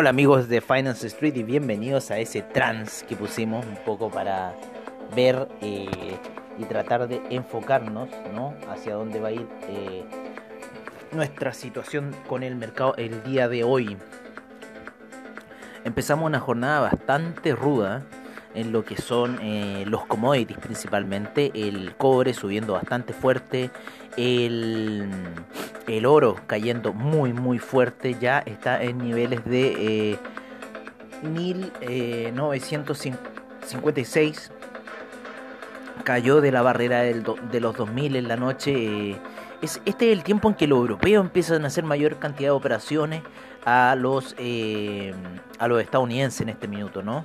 Hola amigos de Finance Street y bienvenidos a ese trans que pusimos un poco para ver eh, y tratar de enfocarnos ¿no? hacia dónde va a ir eh, nuestra situación con el mercado el día de hoy. Empezamos una jornada bastante ruda en lo que son eh, los commodities principalmente, el cobre subiendo bastante fuerte, el, el oro cayendo muy muy fuerte, ya está en niveles de 1956, eh, cayó de la barrera de los 2000 en la noche. es, este es el tiempo en que los europeos empiezan a hacer mayor cantidad de operaciones a los, eh, a los estadounidenses en este minuto, ¿no?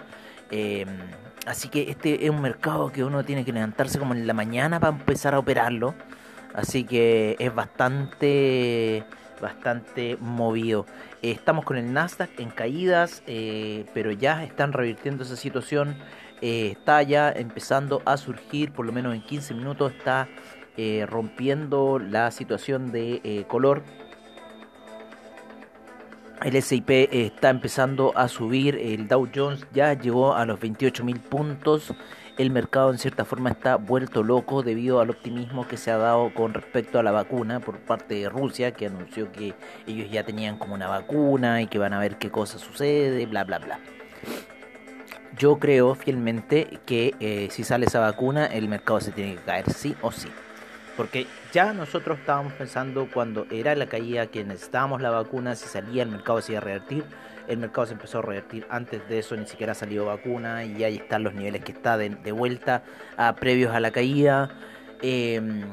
Así que este es un mercado que uno tiene que levantarse como en la mañana para empezar a operarlo. Así que es bastante, bastante movido. estamos con el Nasdaq en caídas, eh, pero ya están revirtiendo esa situación. Eh, está ya empezando a surgir, por lo menos en 15 minutos, está eh, rompiendo la situación de color el SIP está empezando a subir, el Dow Jones ya llegó a los 28.000 puntos. El mercado en cierta forma está vuelto loco debido al optimismo que se ha dado con respecto a la vacuna por parte de Rusia, que anunció que ellos ya tenían como una vacuna y que van a ver qué cosa sucede, bla, bla, bla. Yo creo fielmente que eh, si sale esa vacuna, el mercado se tiene que caer sí o sí. Porque ya nosotros estábamos pensando cuando era la caída que necesitábamos la vacuna, si salía el mercado se iba a revertir. El mercado se empezó a revertir antes de eso, ni siquiera ha salido vacuna y ahí están los niveles que está de, vuelta a previos a la caída. Em,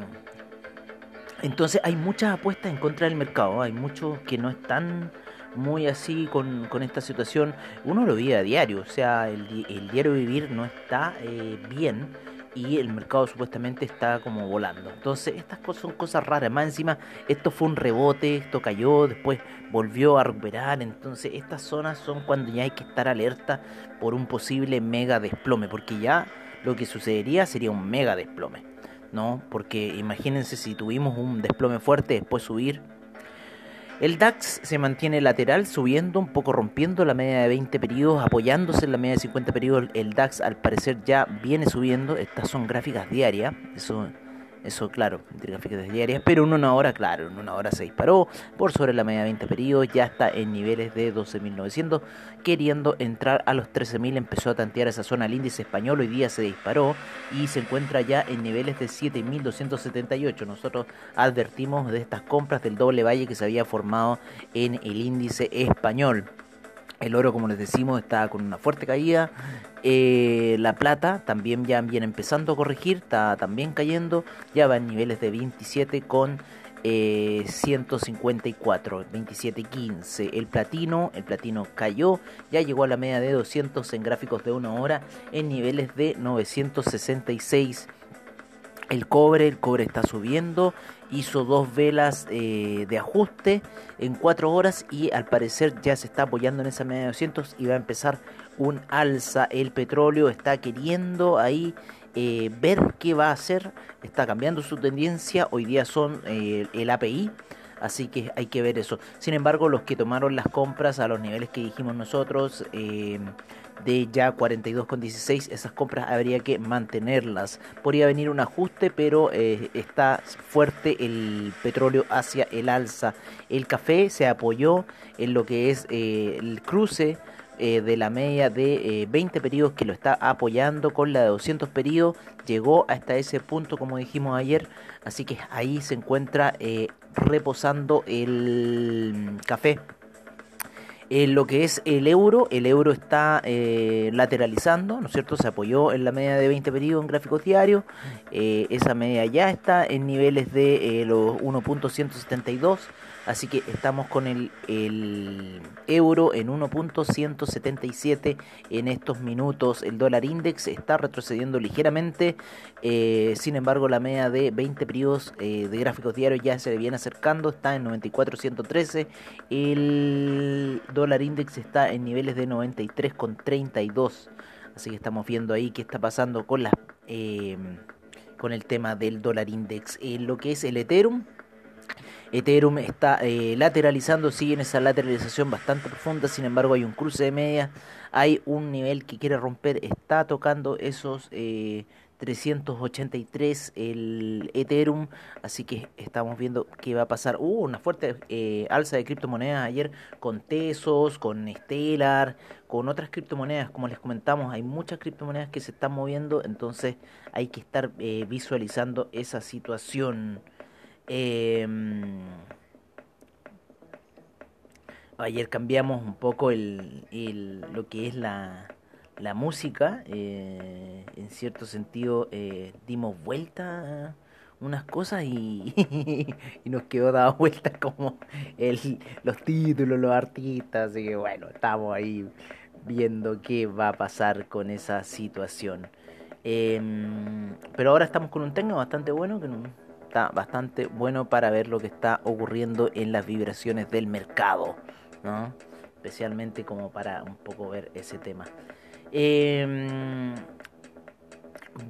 entonces hay muchas apuestas en contra del mercado, hay muchos que no están muy así con, esta situación. Uno lo vive a diario, o sea, el, el diario vivir no está eh, bien y el mercado supuestamente está como volando. Entonces, estas cosas son cosas raras. Más encima, esto fue un rebote, esto cayó, después volvió a recuperar. Entonces, estas zonas son cuando ya hay que estar alerta por un posible mega desplome, porque ya lo que sucedería sería un mega desplome, ¿no? Porque imagínense si tuvimos un desplome fuerte, después subir el DAX se mantiene lateral, subiendo, un poco rompiendo la media de 20 periodos, apoyándose en la media de 50 periodos. El DAX al parecer ya viene subiendo. Estas son gráficas diarias. Eso eso, claro, entre gráficas diarias, pero en una hora, claro, en una hora se disparó por sobre la media de 20 periodos, ya está en niveles de 12.900, queriendo entrar a los 13.000, empezó a tantear esa zona, el índice español hoy día se disparó y se encuentra ya en niveles de 7.278. Nosotros advertimos de estas compras del doble valle que se había formado en el índice español. El oro, como les decimos, está con una fuerte caída. Eh, la plata también ya viene empezando a corregir, está también cayendo. Ya va en niveles de 27 con 154, 27.15. El platino, el platino cayó, ya llegó a la media de 200 en gráficos de una hora en niveles de 966. El cobre, el cobre está subiendo, hizo dos velas eh, de ajuste en cuatro horas y al parecer ya se está apoyando en esa media de 200 y va a empezar un alza. El petróleo está queriendo ahí eh, ver qué va a hacer, está cambiando su tendencia, hoy día son eh, el API. Así que hay que ver eso. Sin embargo, los que tomaron las compras a los niveles que dijimos nosotros, de ya 42,16, esas compras habría que mantenerlas. Podría venir un ajuste, pero eh, está fuerte el petróleo hacia el alza. El café se apoyó en lo que es eh, el cruce eh, de la media de 20 periodos que lo está apoyando con la de 200 periodos. Llegó hasta ese punto, como dijimos ayer. Así que ahí se encuentra reposando el café. En lo que es el euro, el euro está eh, lateralizando, ¿no es cierto? Se apoyó en la media de 20 periodos en gráficos diarios. Eh, esa media ya está en niveles de eh, los 1.172. Así que estamos con el, euro en 1.177 en estos minutos. El dólar index está retrocediendo ligeramente. Eh, sin embargo, la media de 20 periodos eh, de gráficos diarios ya se viene acercando. Está en 94.113. El dólar index está en niveles de 93.32. Así que estamos viendo ahí qué está pasando con. Eh, con el tema del dólar index. En lo que es el Ethereum, Ethereum está eh, lateralizando, sigue en esa lateralización bastante profunda, sin embargo hay un cruce de medias, hay un nivel que quiere romper, está tocando esos 383 eh, el Ethereum, así que estamos viendo qué va a pasar. Hubo una fuerte eh, alza de criptomonedas ayer con Tesos, con Stellar, con otras criptomonedas, como les comentamos, hay muchas criptomonedas que se están moviendo, entonces hay que estar visualizando esa situación. Em, ayer cambiamos un poco el, lo que es la, la música. Eh, en cierto sentido, eh, dimos vuelta unas cosas y, nos quedó dado vuelta como el, los títulos, los artistas. Así que bueno, estamos ahí viendo qué va a pasar con esa situación. Em, pero ahora estamos con un técnico bastante bueno que no, está bastante bueno para ver lo que está ocurriendo en las vibraciones del mercado, ¿no? Especialmente como para un poco ver ese tema. Em,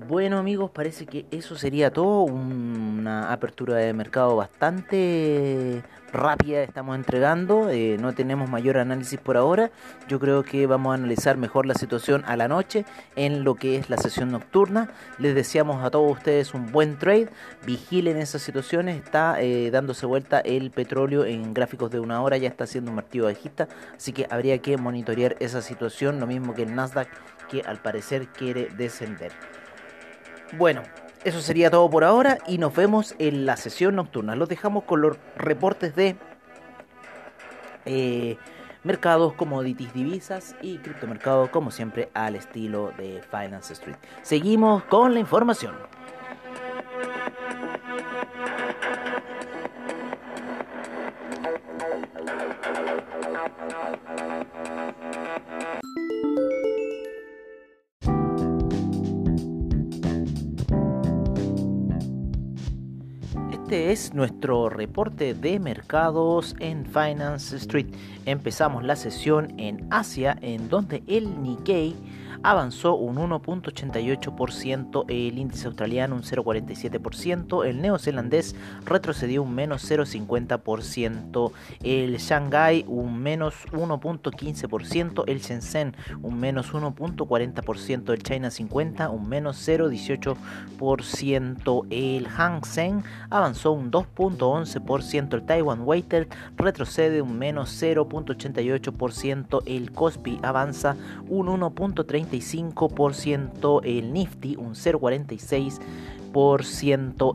bueno amigos, parece que eso sería todo. Una apertura de mercado bastante rápida estamos entregando. Eh, no tenemos mayor análisis por ahora. Yo creo que vamos a analizar mejor la situación a la noche en lo que es la sesión nocturna. Les deseamos a todos ustedes un buen trade. Vigilen esas situaciones. Está eh, dándose vuelta el petróleo en gráficos de una hora. Ya está haciendo un martillo bajista. Así que habría que monitorear esa situación. Lo mismo que el Nasdaq que al parecer quiere descender. Bueno, eso sería todo por ahora y nos vemos en la sesión nocturna. Los dejamos con los reportes de eh, mercados, commodities, divisas y criptomercados, como siempre, al estilo de Finance Street. Seguimos con la información. Es nuestro reporte de mercados en Finance Street. Empezamos la sesión en Asia, en donde el Nikkei avanzó un 1.88%, el índice australiano un 0.47%, el neozelandés retrocedió un menos 0.50%, el Shanghai un menos 1.15%, el Shenzhen un menos 1.40%, el China 50 un menos 0.18%, el Hang Seng avanzó un 2.11%, el Taiwan Weighted retrocede un menos 0.88%, el Kospi avanza un 1.30 el Nifty un 0,46%,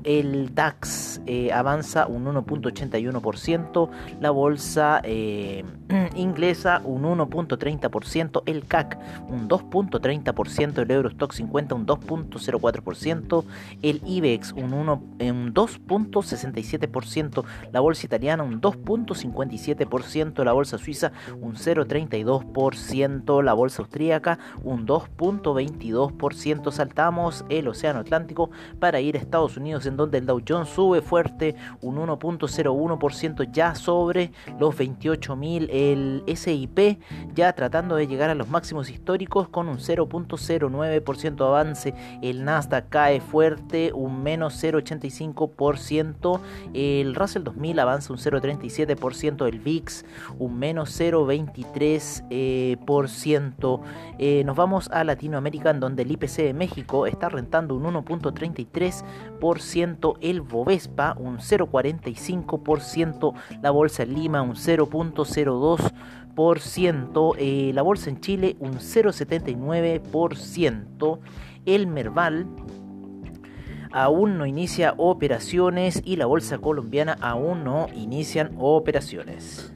el DAX eh, avanza un 1.81%, la bolsa eh, inglesa un 1.30%, el CAC un 2.30%, el Eurostock 50 un 2.04%, el IBEX un, un 2.67%, la bolsa italiana un 2.57%, la bolsa suiza un 0.32%, la bolsa austríaca un 2.22%, saltamos el Océano Atlántico para ir a Estados Unidos en donde el Dow Jones sube fuerte un 1.01% ya sobre los 28.000 el SIP ya tratando de llegar a los máximos históricos con un 0.09% avance. El Nasdaq cae fuerte un menos 0.85% el Russell 2000 avanza un 0.37% el VIX un menos 0.23% eh, eh, nos vamos a Latinoamérica en donde el IPC de México está rentando un 1.33%, el Bovespa un 0.45%, la Bolsa en Lima un 0.02%, eh, la Bolsa en Chile un 0.79%, el Merval aún no inicia operaciones y la Bolsa colombiana aún no inician operaciones.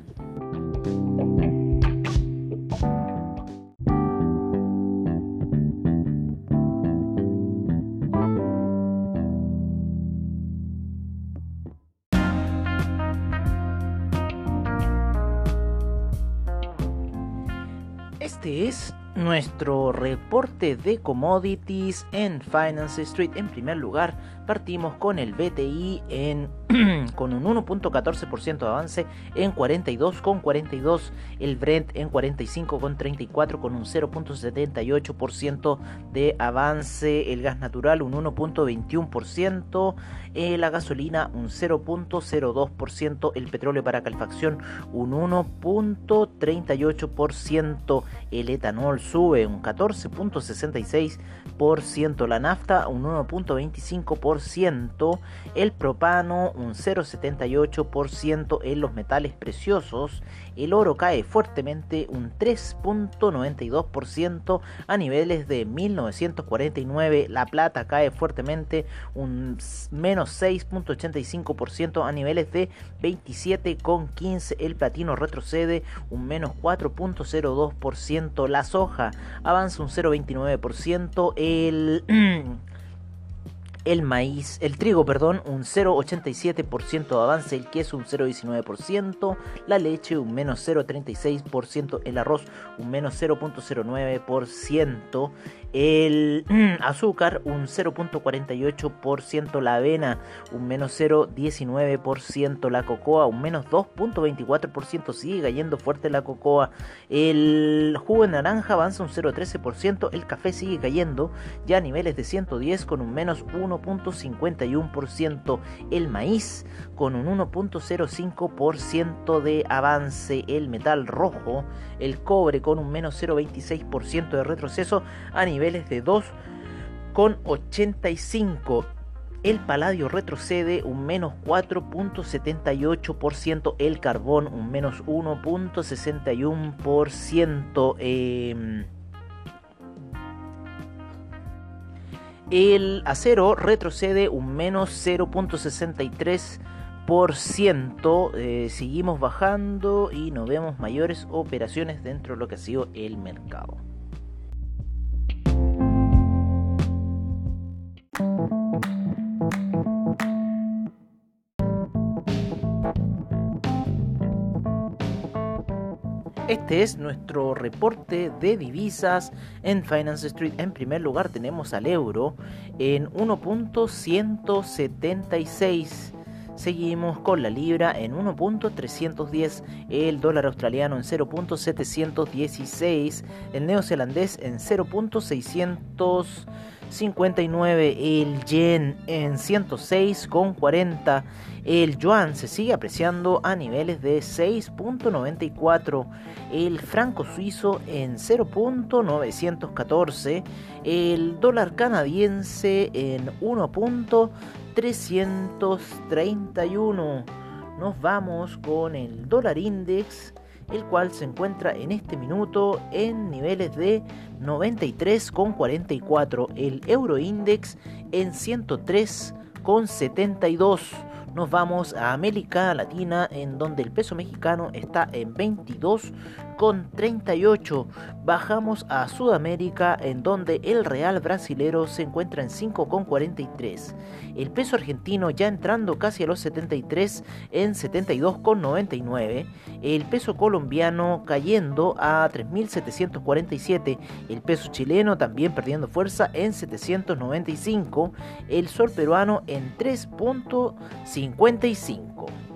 Este es nuestro reporte de commodities en Finance Street. En primer lugar, partimos con el BTI en, con un 1.14% de avance en 42,42. El Brent en 45,34 con un 0.78% de avance. El gas natural un 1.21%. Eh, la gasolina un 0.02%. El petróleo para calefacción un 1.38%. El etanol sube un 14.66%, la nafta un 1.25%, el propano un 0.78%, en los metales preciosos. El oro cae fuertemente un 3.92% a niveles de 1949, la plata cae fuertemente un menos 6.85% a niveles de 27,15, el platino retrocede un menos 4.02%, la soja avanza un 0,29%, el el maíz, el trigo, perdón, un 0,87% de avance, el queso un 0,19%, la leche un menos 0,36%, el arroz un menos 0,09%, el azúcar un 0.48%, la avena un menos 0.19%, la cocoa un menos 2.24%, sigue cayendo fuerte la cocoa, el jugo de naranja avanza un 0.13%, el café sigue cayendo ya a niveles de 110 con un menos 1.51%, el maíz con un 1.05% de avance, el metal rojo, el cobre con un menos 0.26% de retroceso a niveles niveles de 2,85. El paladio retrocede un menos 4.78%, el carbón un menos 1.61%. Em, el acero retrocede un menos 0.63%. Eh, seguimos bajando y no vemos mayores operaciones dentro de lo que ha sido el mercado. Este es nuestro reporte de divisas en Finance Street. En primer lugar tenemos al euro en 1.176. Seguimos con la libra en 1.310, el dólar australiano en 0.716, el neozelandés en 0.659, el yen en 106,40 el yuan se sigue apreciando a niveles de 6.94, el franco suizo en 0.914, el dólar canadiense en 1.331. Nos vamos con el dólar index el cual se encuentra en este minuto en niveles de 93,44, el euro index en 103,72 nos vamos a América Latina en donde el peso mexicano está en 22 con 38. Bajamos a Sudamérica en donde el real brasilero se encuentra en 5 con 43. El peso argentino ya entrando casi a los 73 en 72 con 99. El peso colombiano cayendo a 3.747. El peso chileno también perdiendo fuerza en 795. El sol peruano en 3.55.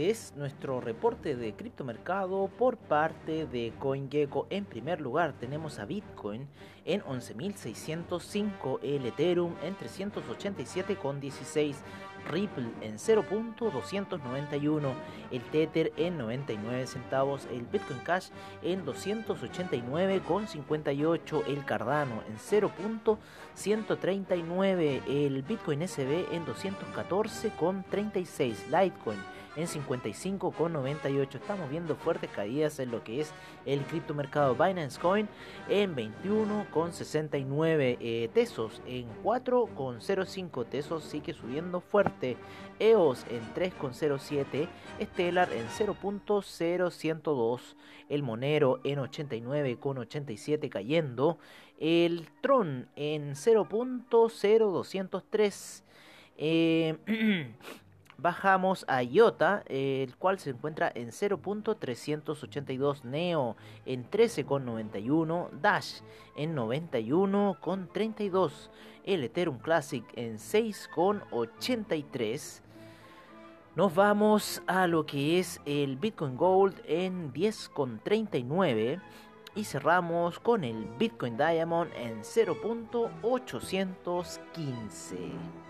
Es nuestro reporte de criptomercado por parte de CoinGecko. En primer lugar tenemos a Bitcoin en 11.605, el Ethereum en 387,16, Ripple en 0.291, el Tether en 99 centavos, el Bitcoin Cash en 289,58, el Cardano en 0.139, el Bitcoin SB en 214,36, Litecoin en 55,98. Estamos viendo fuertes caídas en lo que es el criptomercado Binance Coin en 21,69 eh, tesos, en 4,05 tesos sigue subiendo fuerte. EOS en 3,07, Stellar en 0.0102, el Monero en 89,87 cayendo, el Tron en 0.0203. Eh, bajamos a IOTA, el cual se encuentra en 0.382, Neo en 13,91, Dash en 91,32, el Ethereum Classic en 6,83. Nos vamos a lo que es el Bitcoin Gold en 10,39 y cerramos con el Bitcoin Diamond en 0.815.